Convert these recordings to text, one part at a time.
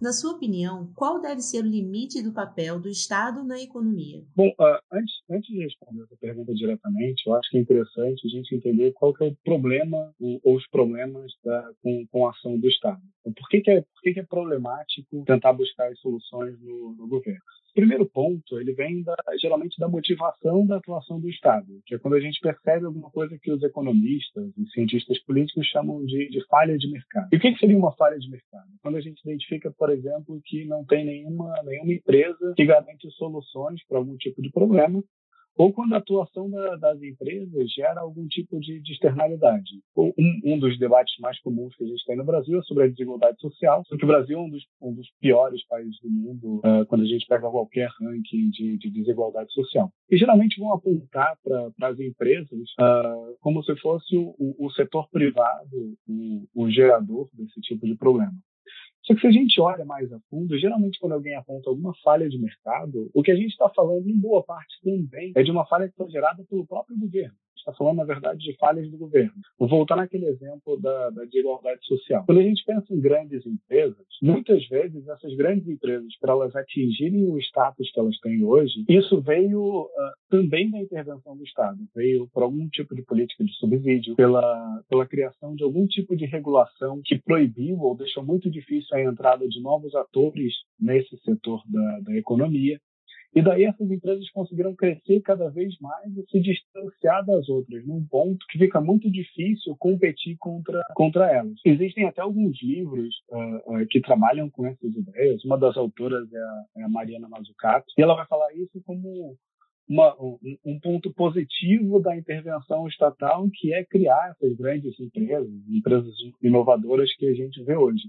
Na sua opinião, qual deve ser o limite do papel do Estado na economia? Bom, uh, antes, antes de responder essa pergunta diretamente, eu acho que é interessante a gente entender qual é o problema ou os problemas da, com, com a ação do Estado. Então, por que, que, é, por que, que é problemático tentar buscar as soluções no, no governo? Primeiro ponto, ele vem da, geralmente da motivação da atuação do Estado, que é quando a gente percebe alguma coisa que os economistas e cientistas políticos chamam de, de falha de mercado. E o que, seria uma falha de mercado? Quando a gente identifica, por exemplo, que não tem nenhuma, nenhuma empresa que garante soluções para algum tipo de problema, ou quando a atuação da, das empresas gera algum tipo de, de externalidade. Um, um, dos debates mais comuns que a gente tem no Brasil é sobre a desigualdade social, porque o Brasil é um dos, um dos piores países do mundo uh, quando a gente pega qualquer ranking de, de desigualdade social. E geralmente vão apontar para as empresas uh, como se fosse o, o, setor privado o, o gerador desse tipo de problema. Só que se a gente olha mais a fundo, geralmente quando alguém aponta alguma falha de mercado, o que a gente está falando em boa parte também é de uma falha que foi gerada pelo próprio governo está falando, na verdade, de falhas do governo. Voltar naquele exemplo da, da desigualdade social. Quando a gente pensa em grandes empresas, muitas vezes essas grandes empresas, para elas atingirem o status que elas têm hoje, isso veio uh, também da intervenção do Estado. Veio por algum tipo de política de subsídio, pela, pela criação de algum tipo de regulação que proibiu ou deixou muito difícil a entrada de novos atores nesse setor da, da economia. E daí essas empresas conseguiram crescer cada vez mais e se distanciar das outras, num ponto que fica muito difícil competir contra, contra elas. Existem até alguns livros uh, uh, que trabalham com essas ideias. Uma das autoras é a, é a Mariana Mazzucato, e ela vai falar isso como uma, um, um, ponto positivo da intervenção estatal, que é criar essas grandes empresas, empresas inovadoras que a gente vê hoje.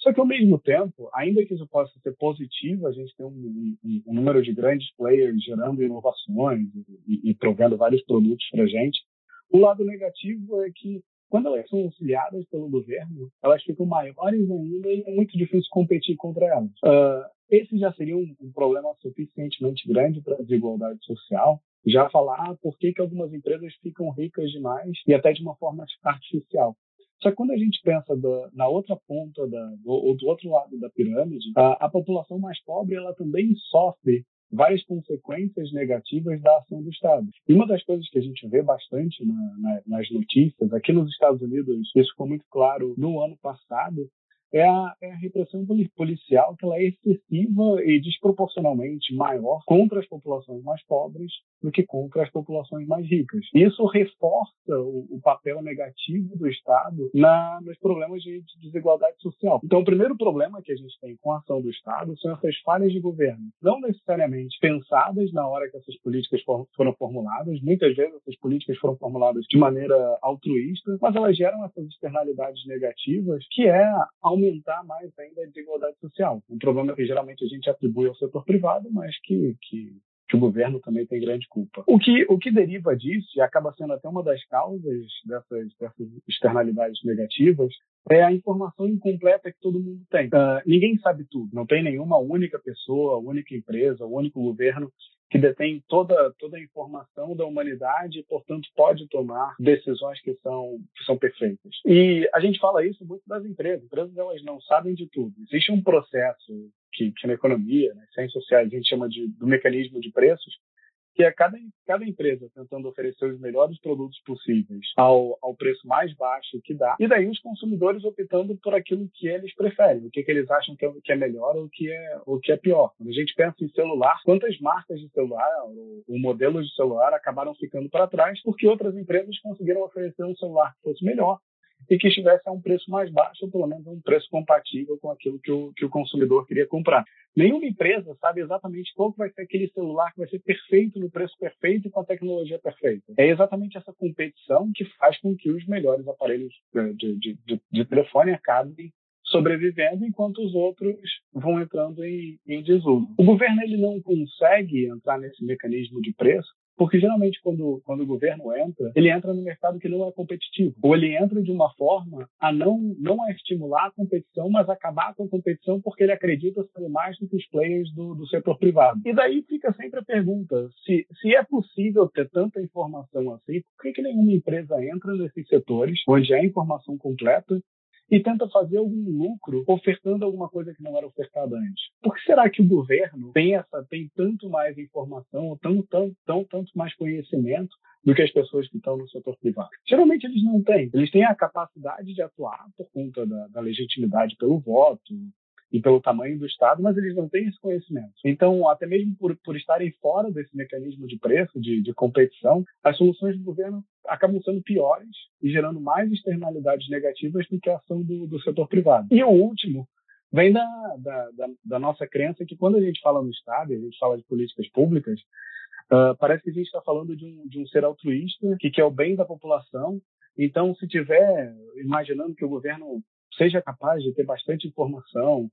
Só que, ao mesmo tempo, ainda que isso possa ser positivo, a gente tem um, um, um número de grandes players gerando inovações e, e provendo vários produtos para a gente, o lado negativo é que, quando elas são auxiliadas pelo governo, elas ficam maiores ainda e é muito difícil competir contra elas. Uh, esse já seria um, um problema suficientemente grande para a desigualdade social. Já falar por que, que algumas empresas ficam ricas demais e até de uma forma artificial. Só que quando a gente pensa da, na outra ponta, da, ou do outro lado da pirâmide, a, a população mais pobre ela também sofre várias consequências negativas da ação do Estado. E uma das coisas que a gente vê bastante na, na, nas notícias, aqui nos Estados Unidos, isso ficou muito claro no ano passado, é a, é a, repressão policial que ela é excessiva e desproporcionalmente maior contra as populações mais pobres do que contra as populações mais ricas. Isso reforça o, o papel negativo do Estado na, nos problemas de, de, desigualdade social. Então, o primeiro problema que a gente tem com a ação do Estado são essas falhas de governo, não necessariamente pensadas na hora que essas políticas foram, foram formuladas. Muitas vezes essas políticas foram formuladas de maneira altruísta, mas elas geram essas externalidades negativas, que é aumentar mais ainda a desigualdade social. Um problema que geralmente a gente atribui ao setor privado, mas que, que que o governo também tem grande culpa. O que, o que deriva disso, e acaba sendo até uma das causas dessas, dessas externalidades negativas, é a informação incompleta que todo mundo tem. Uh, ninguém sabe tudo. Não tem nenhuma única pessoa, única empresa, único governo que detém toda, toda a informação da humanidade e, portanto, pode tomar decisões que são, que são perfeitas. E a gente fala isso muito das empresas. As empresas elas não sabem de tudo. Existe um processo que, que na economia, nas ciências sociais, a gente chama de, do mecanismo de preços, que é cada, cada empresa tentando oferecer os melhores produtos possíveis ao, ao preço mais baixo que dá, e daí os consumidores optando por aquilo que eles preferem, o que, que eles acham que é, que é melhor ou que é, o que é pior. Quando a gente pensa em celular, quantas marcas de celular ou, ou modelos de celular acabaram ficando para trás porque outras empresas conseguiram oferecer um celular que fosse melhor, e que estivesse a um preço mais baixo, ou pelo menos um preço compatível com aquilo que o, que o consumidor queria comprar. Nenhuma empresa sabe exatamente qual vai ser aquele celular que vai ser perfeito no preço perfeito e com a tecnologia perfeita. É exatamente essa competição que faz com que os melhores aparelhos eh, de, de, de, de telefone acabem sobrevivendo enquanto os outros vão entrando em, em desuso. O governo ele não consegue entrar nesse mecanismo de preço porque geralmente quando, quando o governo entra, ele entra no mercado que não é competitivo, ou ele entra de uma forma a não, não a estimular a competição, mas acabar com a competição porque ele acredita ser mais do que os players do, do setor privado. E daí fica sempre a pergunta, se, se é possível ter tanta informação assim, por que, que nenhuma empresa entra nesses setores onde há informação completa e tenta fazer algum lucro ofertando alguma coisa que não era ofertada antes. Por que será que o governo essa tem tanto mais informação, tão, tão, tão tanto mais conhecimento do que as pessoas que estão no setor privado? Geralmente eles não têm. Eles têm a capacidade de atuar por conta da, da legitimidade pelo voto, e pelo tamanho do Estado, mas eles não têm esse conhecimento. Então, até mesmo por, por estarem fora desse mecanismo de preço, de, de competição, as soluções do governo acabam sendo piores e gerando mais externalidades negativas do que a ação do, do setor privado. E o último vem da, da, da, da, nossa crença que quando a gente fala no Estado, a gente fala de políticas públicas, uh, parece que a gente está falando de um, de um ser altruísta que quer o bem da população. Então, se tiver imaginando que o governo seja capaz de ter bastante informação,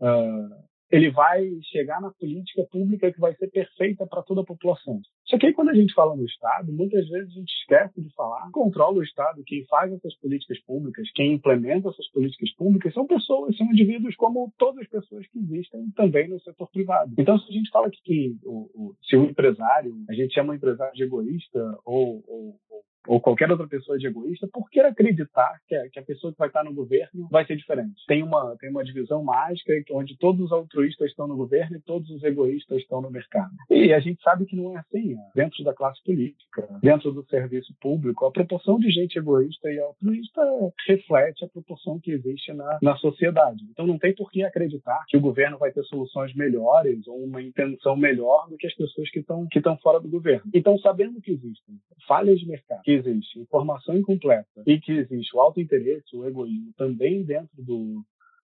uh, ele vai chegar na política pública que vai ser perfeita para toda a população. Só que aí, quando a gente fala no Estado, muitas vezes a gente esquece de falar, controla o Estado, quem faz essas políticas públicas, quem implementa essas políticas públicas são pessoas, são indivíduos como todas as pessoas que existem também no setor privado. Então, se a gente fala que, que o, o, se o empresário, a gente chama o empresário de egoísta ou, ou, ou ou qualquer outra pessoa de egoísta, por que acreditar que a, que a, pessoa que vai estar no governo vai ser diferente? Tem uma, tem uma divisão mágica onde todos os altruístas estão no governo e todos os egoístas estão no mercado. E a gente sabe que não é assim. Né? Dentro da classe política, dentro do serviço público, a proporção de gente egoísta e altruísta reflete a proporção que existe na, na sociedade. Então não tem por que acreditar que o governo vai ter soluções melhores ou uma intenção melhor do que as pessoas que estão que estão fora do governo. Então, sabendo que existem falhas de mercado, que existe informação incompleta e que existe o alto interesse, o egoísmo também dentro do,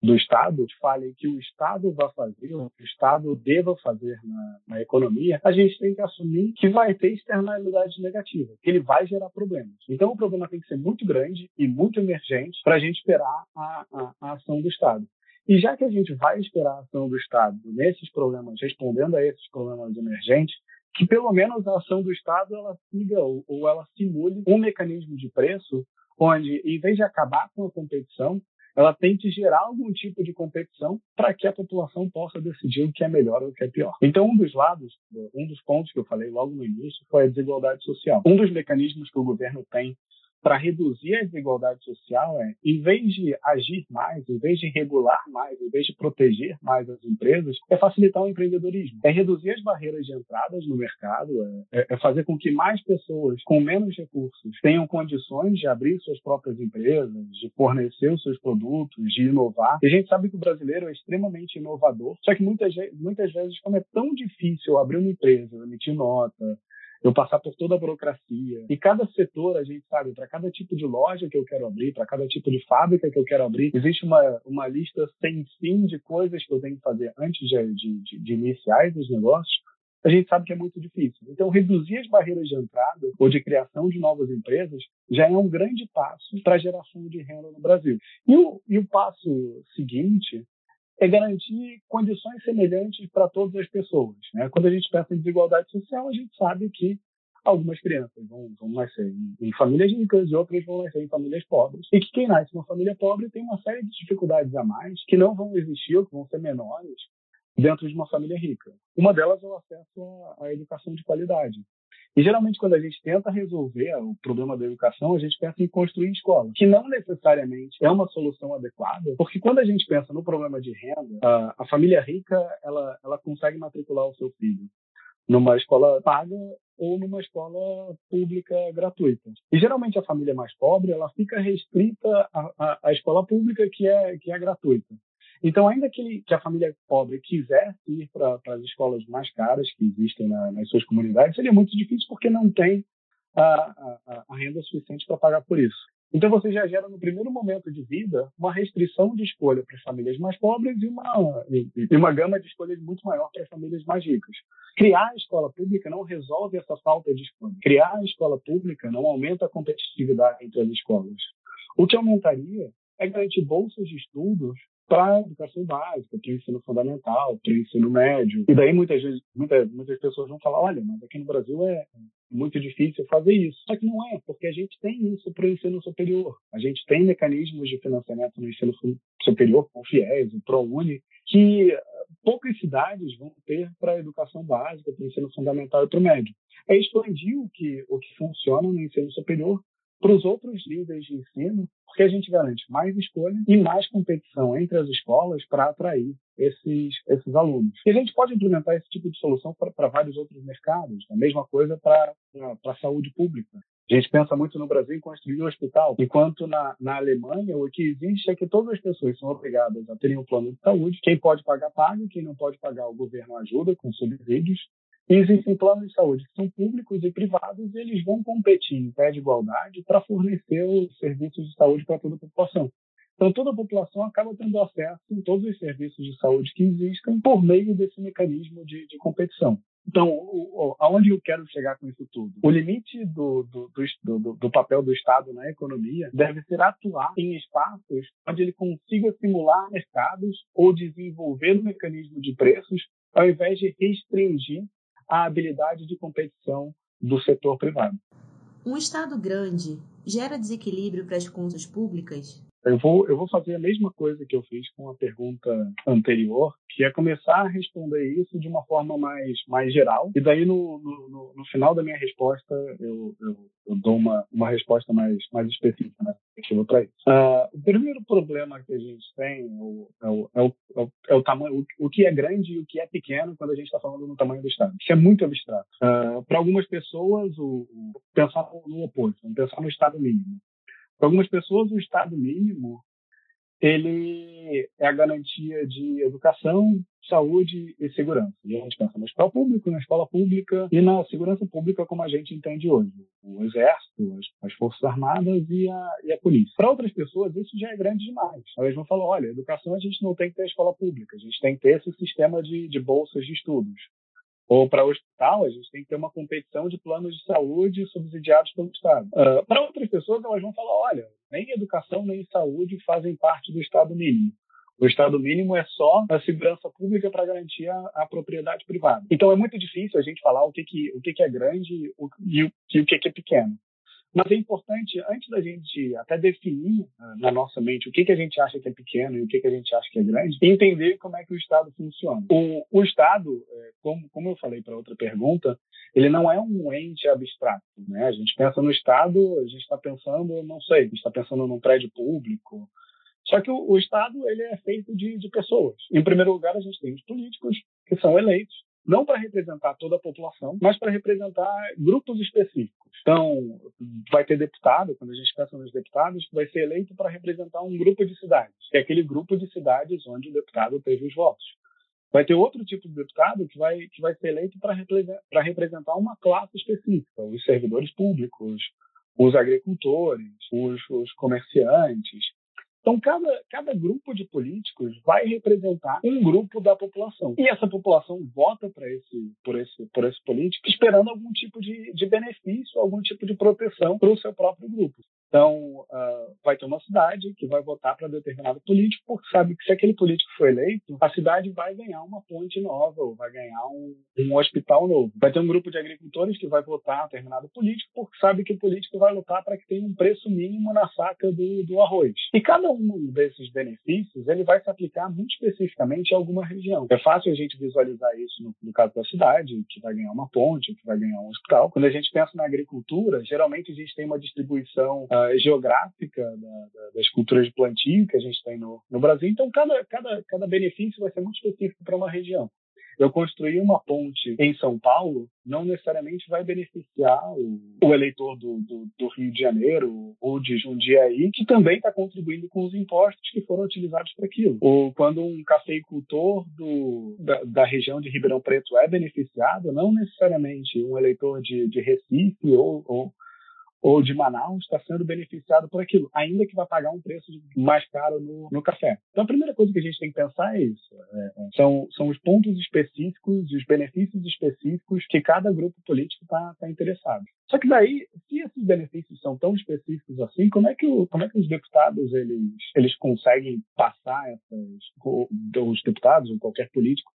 do Estado, fale que o Estado vai fazer, o Estado deva fazer na, na, economia, a gente tem que assumir que vai ter externalidades negativas, que ele vai gerar problemas. Então, o problema tem que ser muito grande e muito emergente para a gente esperar a, a, a ação do Estado. E já que a gente vai esperar a ação do Estado nesses problemas, respondendo a esses problemas emergentes, que pelo menos a ação do Estado ela siga ou, ou ela simule um mecanismo de preço onde, em vez de acabar com a competição, ela tente gerar algum tipo de competição para que a população possa decidir o que é melhor ou o que é pior. Então, um dos lados, um dos pontos que eu falei logo no início foi a desigualdade social. Um dos mecanismos que o governo tem para reduzir a desigualdade social é, em vez de agir mais, em vez de regular mais, em vez de proteger mais as empresas, é facilitar o empreendedorismo, é reduzir as barreiras de entradas no mercado, é, é fazer com que mais pessoas com menos recursos tenham condições de abrir suas próprias empresas, de fornecer os seus produtos, de inovar. E a gente sabe que o brasileiro é extremamente inovador, só que muitas, muitas vezes, como é tão difícil abrir uma empresa, emitir nota, eu passar por toda a burocracia. E cada setor, a gente sabe, para cada tipo de loja que eu quero abrir, para cada tipo de fábrica que eu quero abrir, existe uma, uma lista sem fim de coisas que eu tenho que fazer antes de, de, de iniciar esses negócios. A gente sabe que é muito difícil. Então, reduzir as barreiras de entrada ou de criação de novas empresas já é um grande passo para a geração de renda no Brasil. E o, e o passo seguinte é garantir condições semelhantes para todas as pessoas. Né? Quando a gente pensa em desigualdade social, a gente sabe que algumas crianças vão, vão nascer em, em, famílias ricas e outras vão nascer em famílias pobres. E que quem nasce numa família pobre tem uma série de dificuldades a mais que não vão existir ou que vão ser menores dentro de uma família rica. Uma delas é o acesso à, educação de qualidade. E geralmente, quando a gente tenta resolver o problema da educação, a gente pensa em construir escolas, que não necessariamente é uma solução adequada, porque quando a gente pensa no problema de renda, a, a família rica ela, ela consegue matricular o seu filho numa escola paga ou numa escola pública gratuita. E geralmente a família mais pobre ela fica restrita à, à, à escola pública que é que é gratuita. Então, ainda que, que a família pobre quisesse ir para as escolas mais caras que existem na, nas suas comunidades, seria muito difícil porque não tem a, a, a renda suficiente para pagar por isso. Então, você já gera, no primeiro momento de vida, uma restrição de escolha para as famílias mais pobres e uma, e uma gama de escolhas muito maior para as famílias mais ricas. Criar a escola pública não resolve essa falta de escolha. Criar a escola pública não aumenta a competitividade entre as escolas. O que aumentaria é garantir bolsas de estudos para educação básica, para ensino fundamental, para ensino médio. E daí muitas vezes, muitas, muitas pessoas vão falar, olha, mas aqui no Brasil é muito difícil fazer isso. Só que não é, porque a gente tem isso para o ensino superior. A gente tem mecanismos de financiamento no ensino superior, com o FIES, o ProUni, que poucas cidades vão ter para a educação básica, para o ensino fundamental e para o médio. É expandir o que, o que funciona no ensino superior para os outros níveis de ensino, porque a gente garante mais escolha e mais competição entre as escolas para atrair esses, esses alunos. E a gente pode implementar esse tipo de solução para vários outros mercados, a mesma coisa para a saúde pública. A gente pensa muito no Brasil em construir um hospital, enquanto na, na Alemanha o que existe é que todas as pessoas são obrigadas a terem um plano de saúde. Quem pode pagar, paga. Quem não pode pagar, o governo ajuda com subsídios. E existem planos de saúde que são públicos e privados e eles vão competir em pé de igualdade para fornecer os serviços de saúde para toda a população. Então, toda a população acaba tendo acesso a todos os serviços de saúde que existem por meio desse mecanismo de, de competição. Então, o, o, aonde eu quero chegar com isso tudo? O limite do, do, do, do, papel do Estado na economia deve ser atuar em espaços onde ele consiga simular mercados ou desenvolver um mecanismo de preços, ao invés de restringir a habilidade de competição do setor privado. Um Estado grande gera desequilíbrio para as contas públicas? Eu vou, eu vou fazer a mesma coisa que eu fiz com a pergunta anterior, que é começar a responder isso de uma forma mais, mais geral. E daí, no, no, no final da minha resposta, eu, eu, eu, dou uma, uma resposta mais, mais específica, né? para isso. Uh, o primeiro problema que a gente tem é o, é o, é o, é o é tamanho, o, o, que é grande e o que é pequeno quando a gente está falando no tamanho do Estado. Isso é muito abstrato. Uh, para algumas pessoas, o, o, pensar no oposto, pensar no Estado mínimo. Para algumas pessoas, o Estado mínimo ele é a garantia de educação, saúde e segurança. E a gente pensa no hospital público, na escola pública e na segurança pública como a gente entende hoje. O exército, as, as forças armadas e a, e a polícia. Para outras pessoas, isso já é grande demais. Elas vão falar, olha, educação a gente não tem que ter a escola pública, a gente tem que ter esse sistema de, de bolsas de estudos ou para hospital, a gente tem que ter uma competição de planos de saúde subsidiados pelo Estado. Uh, para outras pessoas, elas vão falar: olha, nem educação nem saúde fazem parte do Estado mínimo. O Estado mínimo é só a segurança pública para garantir a, a, propriedade privada. Então é muito difícil a gente falar o que, que, o que, que é grande e, o, e o que, que é pequeno. Mas é importante, antes da gente até definir uh, na nossa mente o que, que a gente acha que é pequeno e o que, que a gente acha que é grande, entender como é que o Estado funciona. O, o Estado, é, como, como eu falei para outra pergunta, ele não é um ente abstrato. Né? A gente pensa no Estado, a gente está pensando, não sei, a gente está pensando num prédio público. Só que o, o Estado ele é feito de, de pessoas. Em primeiro lugar, a gente tem os políticos, que são eleitos não para representar toda a população, mas para representar grupos específicos. Então, vai ter deputado, quando a gente pensa nos deputados, que vai ser eleito para representar um grupo de cidades, que é aquele grupo de cidades onde o deputado teve os votos. Vai ter outro tipo de deputado que vai, que vai ser eleito para representar uma classe específica, os servidores públicos, os agricultores, os, os comerciantes, então, cada, cada grupo de políticos vai representar um grupo da população. E essa população vota para esse, por, esse, por esse político esperando algum tipo de, de benefício, algum tipo de proteção para o seu próprio grupo. Então, uh, vai ter uma cidade que vai votar para determinado político, porque sabe que se aquele político for eleito, a cidade vai ganhar uma ponte nova, ou vai ganhar um, um hospital novo. Vai ter um grupo de agricultores que vai votar determinado político, porque sabe que o político vai lutar para que tenha um preço mínimo na saca do, do arroz. E cada um desses benefícios, ele vai se aplicar muito especificamente a alguma região. É fácil a gente visualizar isso no, no caso da cidade, que vai ganhar uma ponte, que vai ganhar um hospital. Quando a gente pensa na agricultura, geralmente a gente tem uma distribuição uh, geográfica da, da, das culturas de plantio que a gente tem no, no Brasil. Então, cada, cada, cada benefício vai ser muito específico para uma região. Eu construir uma ponte em São Paulo não necessariamente vai beneficiar o, o eleitor do, do, do, Rio de Janeiro ou de Jundiaí, que também está contribuindo com os impostos que foram utilizados para aquilo. Ou quando um cafeicultor do, da, da, região de Ribeirão Preto é beneficiado, não necessariamente um eleitor de, de Recife ou, ou ou de Manaus está sendo beneficiado por aquilo, ainda que vai pagar um preço mais caro no, no café. Então, a primeira coisa que a gente tem que pensar é isso. É, é são, são os pontos específicos e os benefícios específicos que cada grupo político está tá interessado. Só que daí, se esses benefícios são tão específicos assim, como é que, o, como é que os deputados eles, eles conseguem passar essas, os deputados ou qualquer político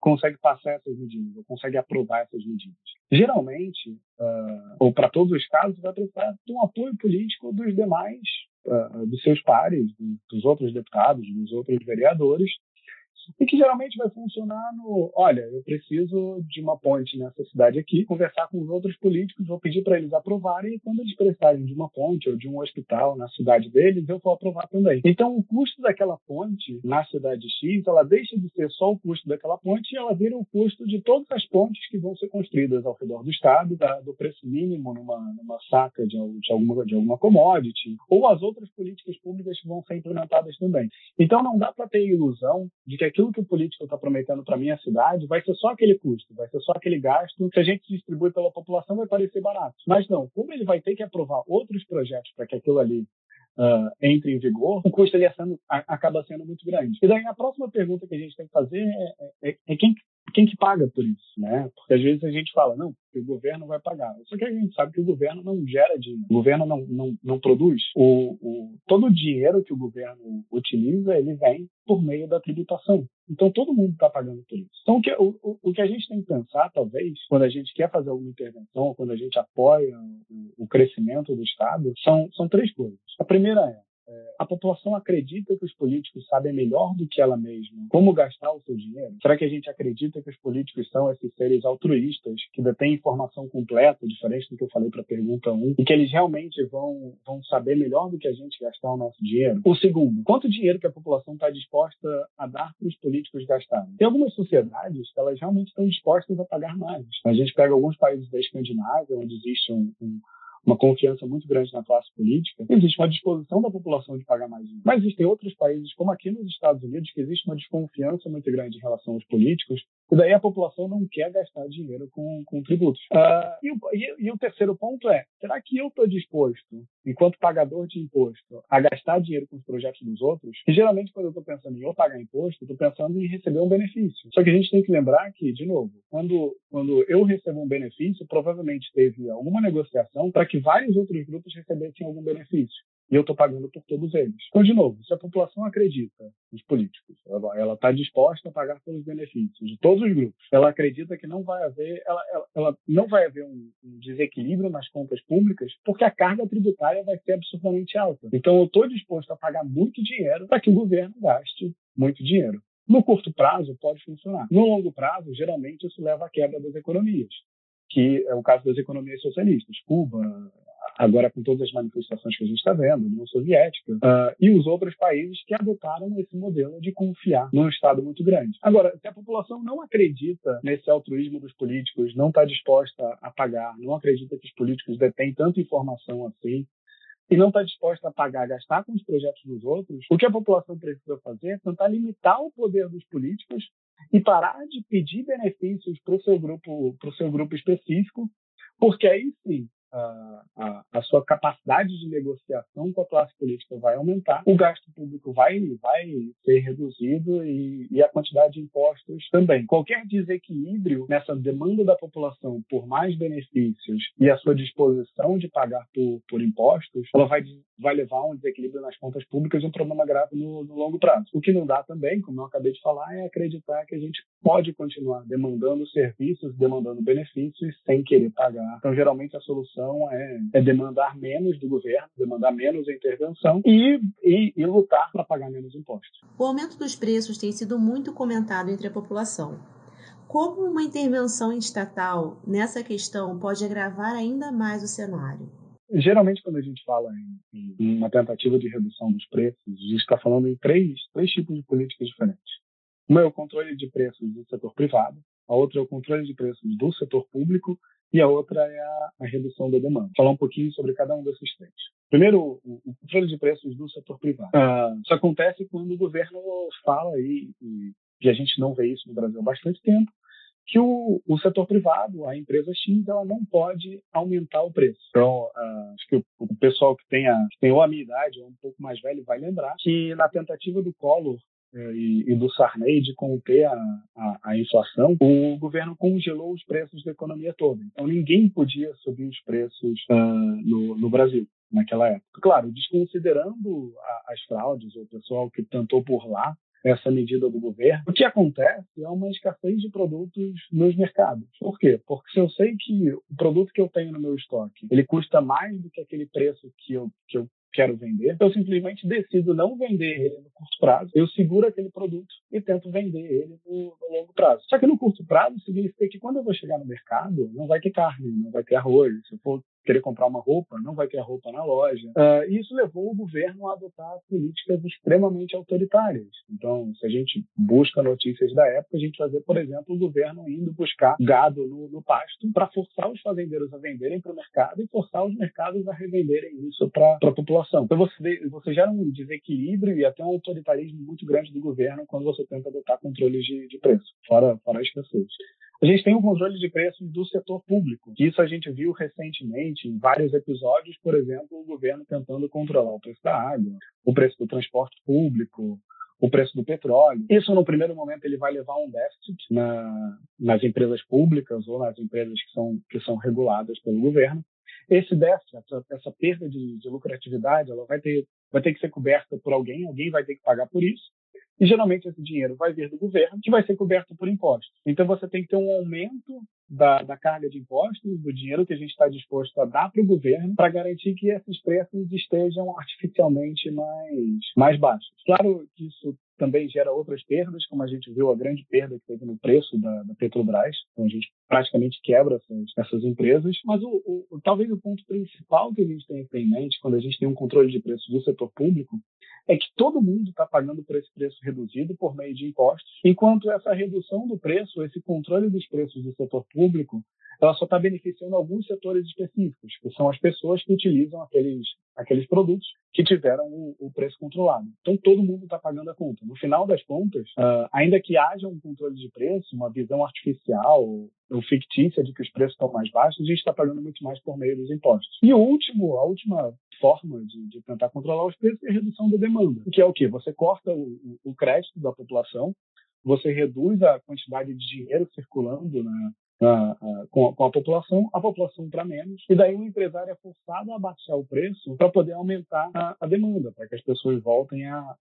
consegue passar essas medidas, ou consegue aprovar essas medidas. Geralmente, uh, ou para todos os casos, vai precisar de um apoio político dos demais, uh, dos seus pares, dos outros deputados, dos outros vereadores, e que geralmente vai funcionar no, olha, eu preciso de uma ponte nessa cidade aqui, conversar com os outros políticos, vou pedir para eles aprovarem e quando eles precisarem de uma ponte ou de um hospital na cidade deles, eu vou aprovar também. Então, o custo daquela ponte na cidade X, ela deixa de ser só o custo daquela ponte e ela vira o custo de todas as pontes que vão ser construídas ao redor do estado, da, do preço mínimo numa, numa saca de, de, alguma, de alguma commodity, ou as outras políticas públicas que vão ser implementadas também. Então, não dá para ter ilusão de que aquilo que o político está prometendo para minha cidade vai ser só aquele custo, vai ser só aquele gasto que a gente distribui pela população vai parecer barato. Mas não, como ele vai ter que aprovar outros projetos para que aquilo ali uh, entre em vigor, o custo ele sendo, a, acaba sendo muito grande. E daí a próxima pergunta que a gente tem que fazer é, é, é quem quem que paga por isso, né? Porque às vezes a gente fala, não, o governo vai pagar. Só que a gente sabe que o governo não gera dinheiro, o governo não, não, não produz. O, o, todo o dinheiro que o governo utiliza, ele vem por meio da tributação. Então todo mundo está pagando por isso. Então o que, o, o que a gente tem que pensar, talvez, quando a gente quer fazer alguma intervenção, quando a gente apoia o, o crescimento do Estado, são, são três coisas. A primeira é a população acredita que os políticos sabem melhor do que ela mesma como gastar o seu dinheiro? Será que a gente acredita que os políticos são esses seres altruístas que detêm informação completa, diferente do que eu falei para a pergunta 1, e que eles realmente vão, vão saber melhor do que a gente gastar o nosso dinheiro? O segundo, quanto dinheiro que a população está disposta a dar para os políticos gastarem? Tem algumas sociedades que elas realmente estão dispostas a pagar mais. A gente pega alguns países da Escandinávia, onde existe um, um uma confiança muito grande na classe política, existe uma disposição da população de pagar mais dinheiro. Mas existem outros países, como aqui nos Estados Unidos, que existe uma desconfiança muito grande em relação aos políticos, e daí a população não quer gastar dinheiro com, com tributos. Uh, e, o, e, e, o terceiro ponto é, será que eu estou disposto, enquanto pagador de imposto, a gastar dinheiro com os projetos dos outros? E geralmente, quando eu estou pensando em eu pagar imposto, estou pensando em receber um benefício. Só que a gente tem que lembrar que, de novo, quando, quando eu recebo um benefício, provavelmente teve alguma negociação para que vários outros grupos recebessem algum benefício. E eu estou pagando por todos eles. Então, de novo, se a população acredita nos políticos, ela está disposta a pagar pelos benefícios de todos os grupos, ela acredita que não vai haver, ela, ela, ela não vai haver um, um, desequilíbrio nas contas públicas, porque a carga tributária vai ser absurdamente alta. Então, eu estou disposto a pagar muito dinheiro para que o governo gaste muito dinheiro. No curto prazo, pode funcionar. No longo prazo, geralmente, isso leva à quebra das economias que é o caso das economias socialistas, Cuba, agora com todas as manifestações que a gente está vendo, União Soviética, uh, e os outros países que adotaram esse modelo de confiar num Estado muito grande. Agora, se a população não acredita nesse altruísmo dos políticos, não está disposta a pagar, não acredita que os políticos detêm tanta informação assim, e não está disposta a pagar, gastar com os projetos dos outros, o que a população precisa fazer é tentar limitar o poder dos políticos e parar de pedir benefícios para o seu grupo, para o seu grupo específico, porque aí sim a, a, sua capacidade de negociação com a classe política vai aumentar, o gasto público vai, vai ser reduzido e, e, a quantidade de impostos também. Qualquer desequilíbrio nessa demanda da população por mais benefícios e a sua disposição de pagar por, por impostos, ela vai, vai levar a um desequilíbrio nas contas públicas e um problema grave no, no longo prazo. O que não dá também, como eu acabei de falar, é acreditar que a gente pode continuar demandando serviços, demandando benefícios sem querer pagar. Então, geralmente, a solução solução é, é demandar menos do governo, demandar menos intervenção e, e, e lutar para pagar menos impostos. O aumento dos preços tem sido muito comentado entre a população. Como uma intervenção estatal nessa questão pode agravar ainda mais o cenário? Geralmente, quando a gente fala em, em uma tentativa de redução dos preços, a gente está falando em três, três tipos de políticas diferentes. Uma é o controle de preços do setor privado, a outra é o controle de preços do setor público e a outra é a, a redução da demanda. Falar um pouquinho sobre cada um desses três. Primeiro, o, controle de preços do setor privado. Ah, isso acontece quando o governo fala e, e a gente não vê isso no Brasil há bastante tempo, que o, o, setor privado, a empresa X, ela não pode aumentar o preço. Então, uh, acho que o, o, pessoal que tem, a, que tem ou a minha idade ou um pouco mais velho vai lembrar que na tentativa do Collor e, e, do Sarney de conter a, a, a, inflação, o governo congelou os preços da economia toda. Então ninguém podia subir os preços uh, no, no, Brasil naquela época. Claro, desconsiderando a, as fraudes, o pessoal que tentou lá essa medida do governo, o que acontece é uma escassez de produtos nos mercados. Por quê? Porque se eu sei que o produto que eu tenho no meu estoque ele custa mais do que aquele preço que eu, que eu quero vender, eu simplesmente decido não vender ele no curto prazo, eu seguro aquele produto e tento vender ele no, no longo prazo. Só que no curto prazo significa que quando eu vou chegar no mercado, não vai ter carne, não vai ter arroz. Se eu for querer comprar uma roupa, não vai ter a roupa na loja. Uh, e isso levou o governo a adotar políticas extremamente autoritárias. Então, se a gente busca notícias da época, a gente vai ver, por exemplo, o governo indo buscar gado no, no pasto para forçar os fazendeiros a venderem para o mercado e forçar os mercados a revenderem isso para a população. Então, você, você gera um desequilíbrio e até um autoritarismo muito grande do governo quando você tenta adotar controles de, de preço, fora, fora a escassez. A gente tem o controle de preços do setor público. Isso a gente viu recentemente em vários episódios, por exemplo, o governo tentando controlar o preço da água, o preço do transporte público, o preço do petróleo. Isso, no primeiro momento, ele vai levar a um déficit na, nas empresas públicas ou nas empresas que são, que são reguladas pelo governo. Esse déficit, essa, essa perda de, de lucratividade, ela vai ter, vai ter que ser coberta por alguém, alguém vai ter que pagar por isso. E geralmente esse dinheiro vai vir do governo, que vai ser coberto por impostos. Então você tem que ter um aumento da, da carga de impostos, do dinheiro que a gente está disposto a dar para o governo, para garantir que esses preços estejam artificialmente mais, mais baixos. Claro que isso também gera outras perdas, como a gente viu a grande perda que teve no preço da, da Petrobras. Então a gente praticamente quebra essas, essas empresas. Mas o, o, talvez o ponto principal que a gente tem que ter em mente quando a gente tem um controle de preços do setor público é que todo mundo está pagando por esse preço reduzido por meio de impostos, enquanto essa redução do preço, esse controle dos preços do setor público, ela só está beneficiando alguns setores específicos, que são as pessoas que utilizam aqueles, aqueles produtos que tiveram o, o preço controlado. Então, todo mundo está pagando a conta. No final das contas, uh, ainda que haja um controle de preço, uma visão artificial ou fictícia de que os preços estão mais baixos, a gente está pagando muito mais por meio dos impostos. E o último, a última forma de, de tentar controlar os preços é a redução da demanda, que é o quê? Você corta o, o crédito da população, você reduz a quantidade de dinheiro circulando na, a, com, a, com, a população, a população para menos, e daí o empresário é forçado a baixar o preço para poder aumentar a, demanda, para que as pessoas voltem a,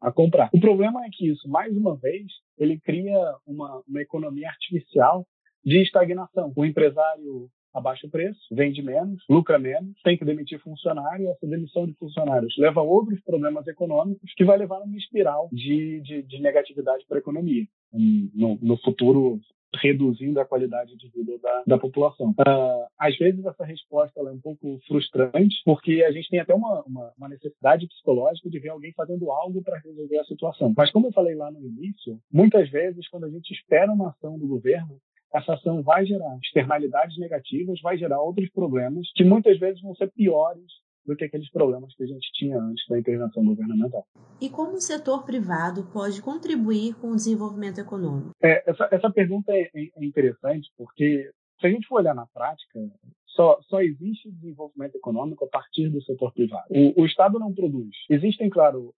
a, comprar. O problema é que isso, mais uma vez, ele cria uma, uma economia artificial de estagnação. O empresário abaixa o preço, vende menos, lucra menos, tem que demitir funcionário, e essa demissão de funcionários leva a outros problemas econômicos que vai levar a uma espiral de, de, de negatividade para a economia. No, no futuro reduzindo a qualidade de vida da, da população. Uh, às vezes essa resposta é um pouco frustrante, porque a gente tem até uma, uma, uma necessidade psicológica de ver alguém fazendo algo para resolver a situação. Mas como eu falei lá no início, muitas vezes quando a gente espera uma ação do governo, essa ação vai gerar externalidades negativas, vai gerar outros problemas que muitas vezes vão ser piores do que aqueles problemas que a gente tinha antes da intervenção governamental. E como o setor privado pode contribuir com o desenvolvimento econômico? É, essa, essa pergunta é, é interessante porque se a gente for olhar na prática, só, só existe desenvolvimento econômico a partir do setor privado. O, o Estado não produz. Existem, claro,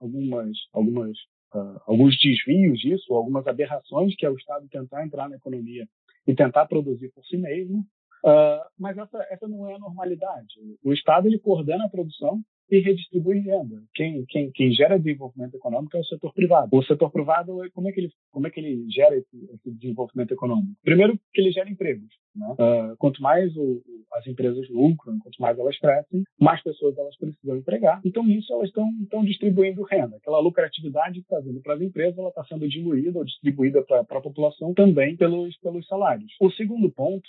algumas, algumas, uh, alguns desvios disso, algumas aberrações que é o Estado tentar entrar na economia e tentar produzir por si mesmo, Uh, mas essa, essa não é a normalidade. O Estado ele coordena a produção e redistribui renda. Quem, quem, quem gera desenvolvimento econômico é o setor privado. O setor privado, como é que ele, como é que ele gera esse, esse desenvolvimento econômico? Primeiro, que ele gera empregos. Né? Uh, quanto mais o, as empresas lucram, quanto mais elas crescem, mais pessoas elas precisam empregar. Então, isso elas estão distribuindo renda. Aquela lucratividade que está vindo para as empresas, ela está sendo diluída ou distribuída para a população também pelos, pelos salários. O segundo ponto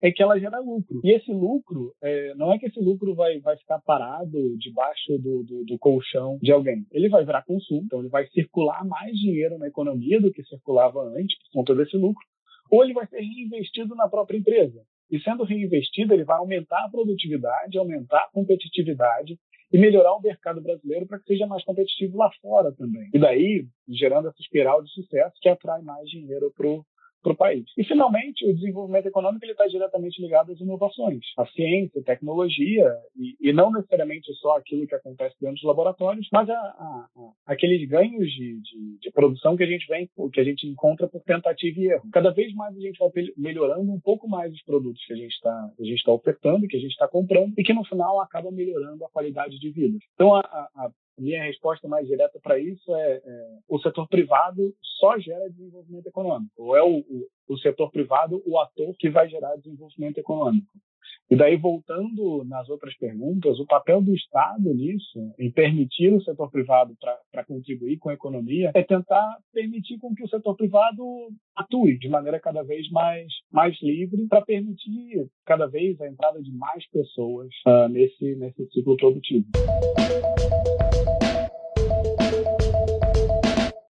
é que ela gera lucro. E esse lucro, é, não é que esse lucro vai, vai ficar parado debaixo do, do, do, colchão de alguém. Ele vai virar consumo, então ele vai circular mais dinheiro na economia do que circulava antes, por conta desse lucro, ou ele vai ser reinvestido na própria empresa. E sendo reinvestido, ele vai aumentar a produtividade, aumentar a competitividade e melhorar o mercado brasileiro para que seja mais competitivo lá fora também. E daí, gerando essa espiral de sucesso que atrai mais dinheiro para o para o país. E, finalmente, o desenvolvimento econômico está diretamente ligado às inovações, à ciência, à tecnologia, e, e, não necessariamente só aquilo que acontece dentro dos laboratórios, mas a, a, a, aqueles ganhos de, de, de, produção que a gente vem, que a gente encontra por tentativa e erro. Cada vez mais a gente vai melhorando um pouco mais os produtos que a gente está tá ofertando, que a gente está comprando, e que no final acaba melhorando a qualidade de vida. Então, a, a, minha resposta mais direta para isso é, é, o setor privado só gera desenvolvimento econômico, ou é o, o, o, setor privado o ator que vai gerar desenvolvimento econômico. E daí, voltando nas outras perguntas, o papel do Estado nisso, em permitir o setor privado para contribuir com a economia, é tentar permitir com que o setor privado atue de maneira cada vez mais, mais livre para permitir cada vez a entrada de mais pessoas uh, nesse, nesse ciclo produtivo.